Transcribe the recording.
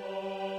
Oh.